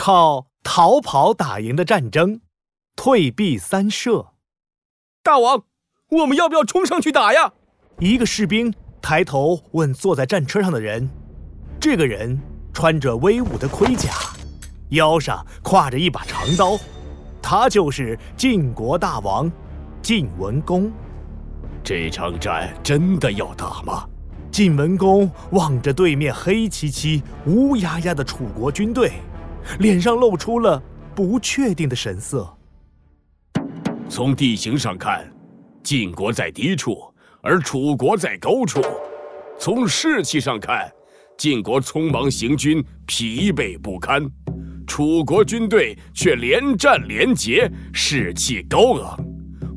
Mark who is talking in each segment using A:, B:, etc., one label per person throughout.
A: 靠逃跑打赢的战争，退避三舍。
B: 大王，我们要不要冲上去打呀？
A: 一个士兵抬头问坐在战车上的人。这个人穿着威武的盔甲，腰上挎着一把长刀，他就是晋国大王晋文公。
C: 这场战真的要打吗？
A: 晋文公望着对面黑漆漆、乌压压的楚国军队，脸上露出了不确定的神色。
C: 从地形上看，晋国在低处，而楚国在高处；从士气上看，晋国匆忙行军，疲惫不堪；楚国军队却连战连捷，士气高昂。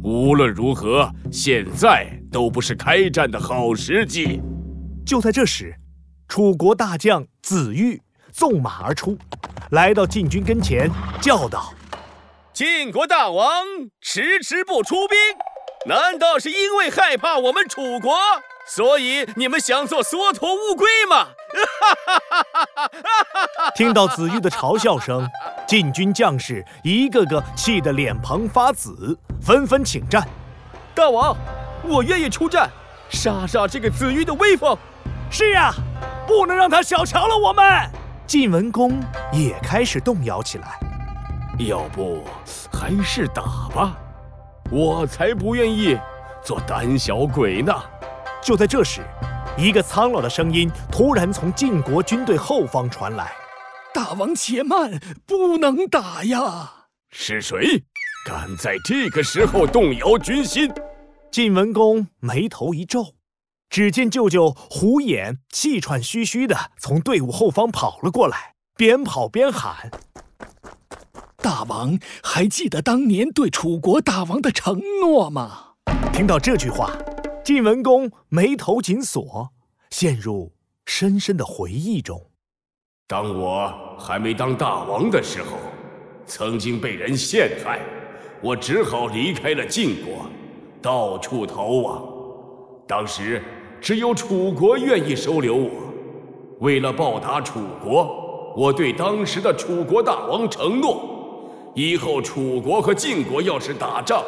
C: 无论如何，现在都不是开战的好时机。
A: 就在这时，楚国大将子玉纵马而出，来到晋军跟前，叫道：“
B: 晋国大王迟迟不出兵，难道是因为害怕我们楚国？”所以你们想做缩头乌龟吗？
A: 听到子玉的嘲笑声，晋军将士一个个气得脸庞发紫，纷纷请战。
B: 大王，我愿意出战，杀杀这个子玉的威风。
A: 是啊，不能让他小瞧了我们。晋文公也开始动摇起来。
C: 要不还是打吧，我才不愿意做胆小鬼呢。
A: 就在这时，一个苍老的声音突然从晋国军队后方传来：“
D: 大王且慢，不能打呀！”
C: 是谁敢在这个时候动摇军心？
A: 晋文公眉头一皱，只见舅舅胡衍气喘吁吁的从队伍后方跑了过来，边跑边喊：“
D: 大王还记得当年对楚国大王的承诺吗？”
A: 听到这句话。晋文公眉头紧锁，陷入深深的回忆中。
C: 当我还没当大王的时候，曾经被人陷害，我只好离开了晋国，到处逃亡。当时只有楚国愿意收留我。为了报答楚国，我对当时的楚国大王承诺：以后楚国和晋国要是打仗，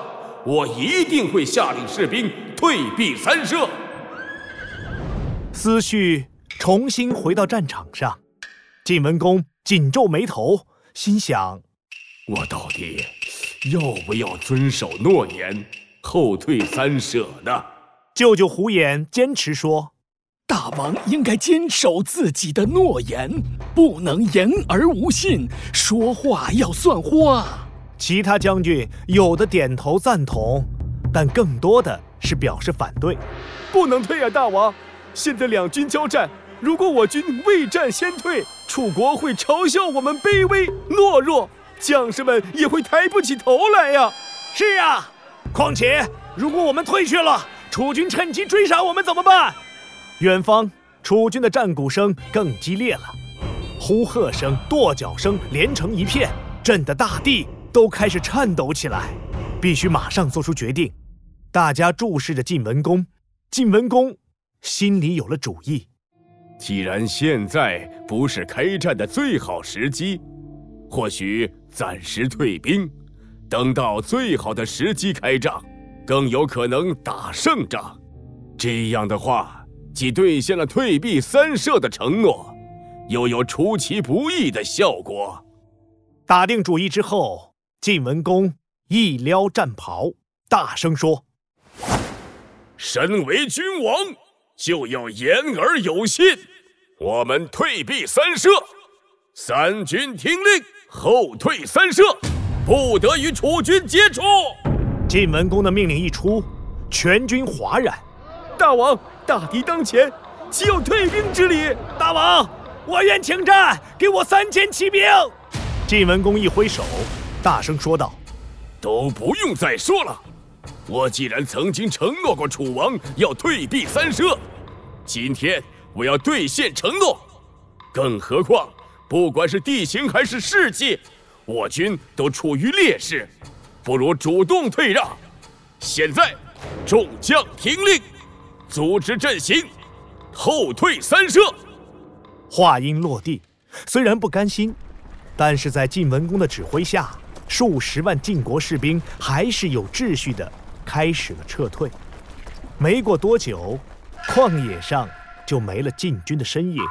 C: 我一定会下令士兵。退避三舍，
A: 思绪重新回到战场上。晋文公紧皱眉头，心想：
C: 我到底要不要遵守诺言，后退三舍呢？
A: 舅舅胡衍坚持说：“
D: 大王应该坚守自己的诺言，不能言而无信，说话要算话。”
A: 其他将军有的点头赞同，但更多的。是表示反对，
B: 不能退啊，大王！现在两军交战，如果我军未战先退，楚国会嘲笑我们卑微懦弱，将士们也会抬不起头来呀。
A: 是啊，况且如果我们退去了，楚军趁机追杀我们怎么办？远方楚军的战鼓声更激烈了，呼喝声、跺脚声连成一片，震得大地都开始颤抖起来。必须马上做出决定。大家注视着晋文公，晋文公心里有了主意。
C: 既然现在不是开战的最好时机，或许暂时退兵，等到最好的时机开仗，更有可能打胜仗。这样的话，既兑现了退避三舍的承诺，又有出其不意的效果。
A: 打定主意之后，晋文公一撩战袍，大声说。
C: 身为君王，就要言而有信。我们退避三舍，三军听令，后退三舍，不得与楚军接触。
A: 晋文公的命令一出，全军哗然。
B: 大王，大敌当前，岂有退兵之理？
A: 大王，我愿请战，给我三千骑兵。晋文公一挥手，大声说道：“
C: 都不用再说了。”我既然曾经承诺过楚王要退避三舍，今天我要兑现承诺。更何况，不管是地形还是士气，我军都处于劣势，不如主动退让。现在，众将听令，组织阵型，后退三舍。
A: 话音落地，虽然不甘心，但是在晋文公的指挥下，数十万晋国士兵还是有秩序地开始了撤退。没过多久，旷野上就没了晋军的身影。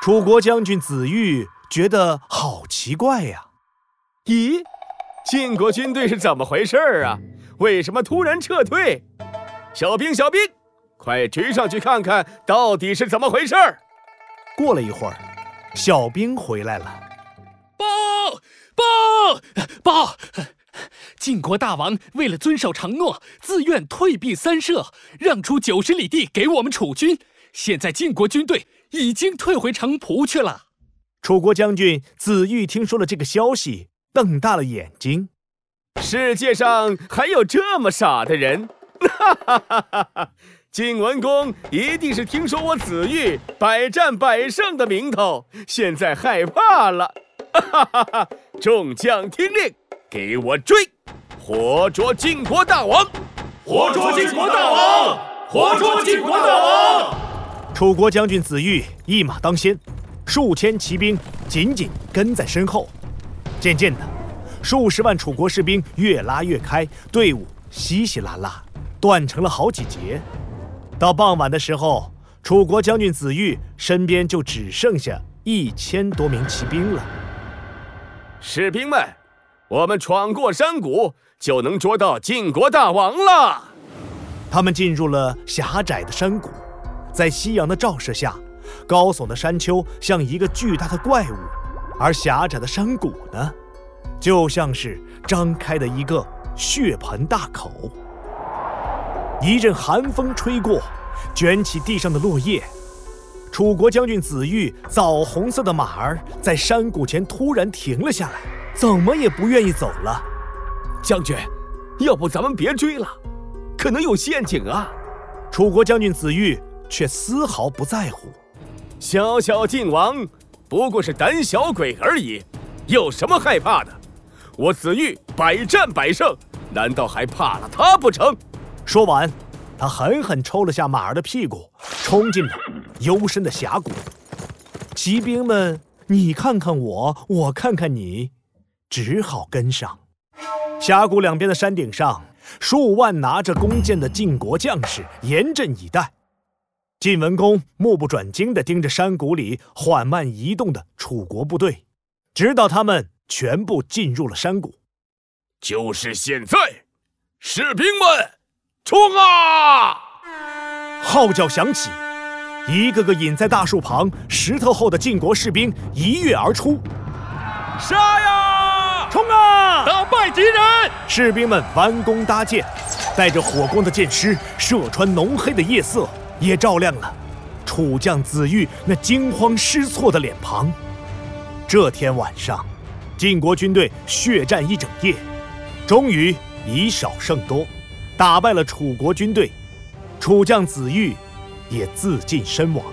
A: 楚国将军子玉觉得好奇怪呀！
C: 咦，晋国军队是怎么回事啊？为什么突然撤退？小兵，小兵，快追上去看看到底是怎么回事！
A: 过了一会儿，小兵回来了。
D: 报报报！晋国大王为了遵守承诺，自愿退避三舍，让出九十里地给我们楚军。现在晋国军队已经退回城濮去了。
A: 楚国将军子玉听说了这个消息，瞪大了眼睛。
C: 世界上还有这么傻的人！哈哈哈哈哈！晋文公一定是听说我子玉百战百胜的名头，现在害怕了。哈哈哈！众将听令，给我追！活捉晋国大王！
E: 活捉晋国大王！活捉晋国大王！
A: 楚国将军子玉一马当先，数千骑兵紧紧跟在身后。渐渐的，数十万楚国士兵越拉越开，队伍稀稀拉拉，断成了好几节。到傍晚的时候，楚国将军子玉身边就只剩下一千多名骑兵了。
C: 士兵们，我们闯过山谷，就能捉到晋国大王了。
A: 他们进入了狭窄的山谷，在夕阳的照射下，高耸的山丘像一个巨大的怪物，而狭窄的山谷呢，就像是张开的一个血盆大口。一阵寒风吹过，卷起地上的落叶。楚国将军子玉枣红色的马儿在山谷前突然停了下来，怎么也不愿意走了。
C: 将军，要不咱们别追了，可能有陷阱啊！
A: 楚国将军子玉却丝毫不在乎。
C: 小小晋王不过是胆小鬼而已，有什么害怕的？我子玉百战百胜，难道还怕了他不成？
A: 说完，他狠狠抽了下马儿的屁股，冲进了幽深的峡谷。骑兵们，你看看我，我看看你，只好跟上。峡谷两边的山顶上，数万拿着弓箭的晋国将士严阵以待。晋文公目不转睛地盯着山谷里缓慢移动的楚国部队，直到他们全部进入了山谷。
E: 就是现在，士兵们！冲啊！
A: 号角响起，一个个隐在大树旁、石头后的晋国士兵一跃而出。
C: 杀呀！
A: 冲啊！
D: 打败敌人！
A: 士兵们弯弓搭箭，带着火光的箭矢射穿浓黑的夜色，也照亮了楚将子玉那惊慌失措的脸庞。这天晚上，晋国军队血战一整夜，终于以少胜多。打败了楚国军队，楚将子玉也自尽身亡。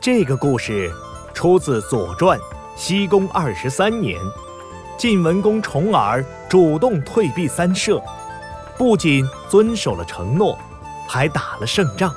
A: 这个故事出自《左传》西公二十三年，晋文公重耳主动退避三舍，不仅遵守了承诺，还打了胜仗。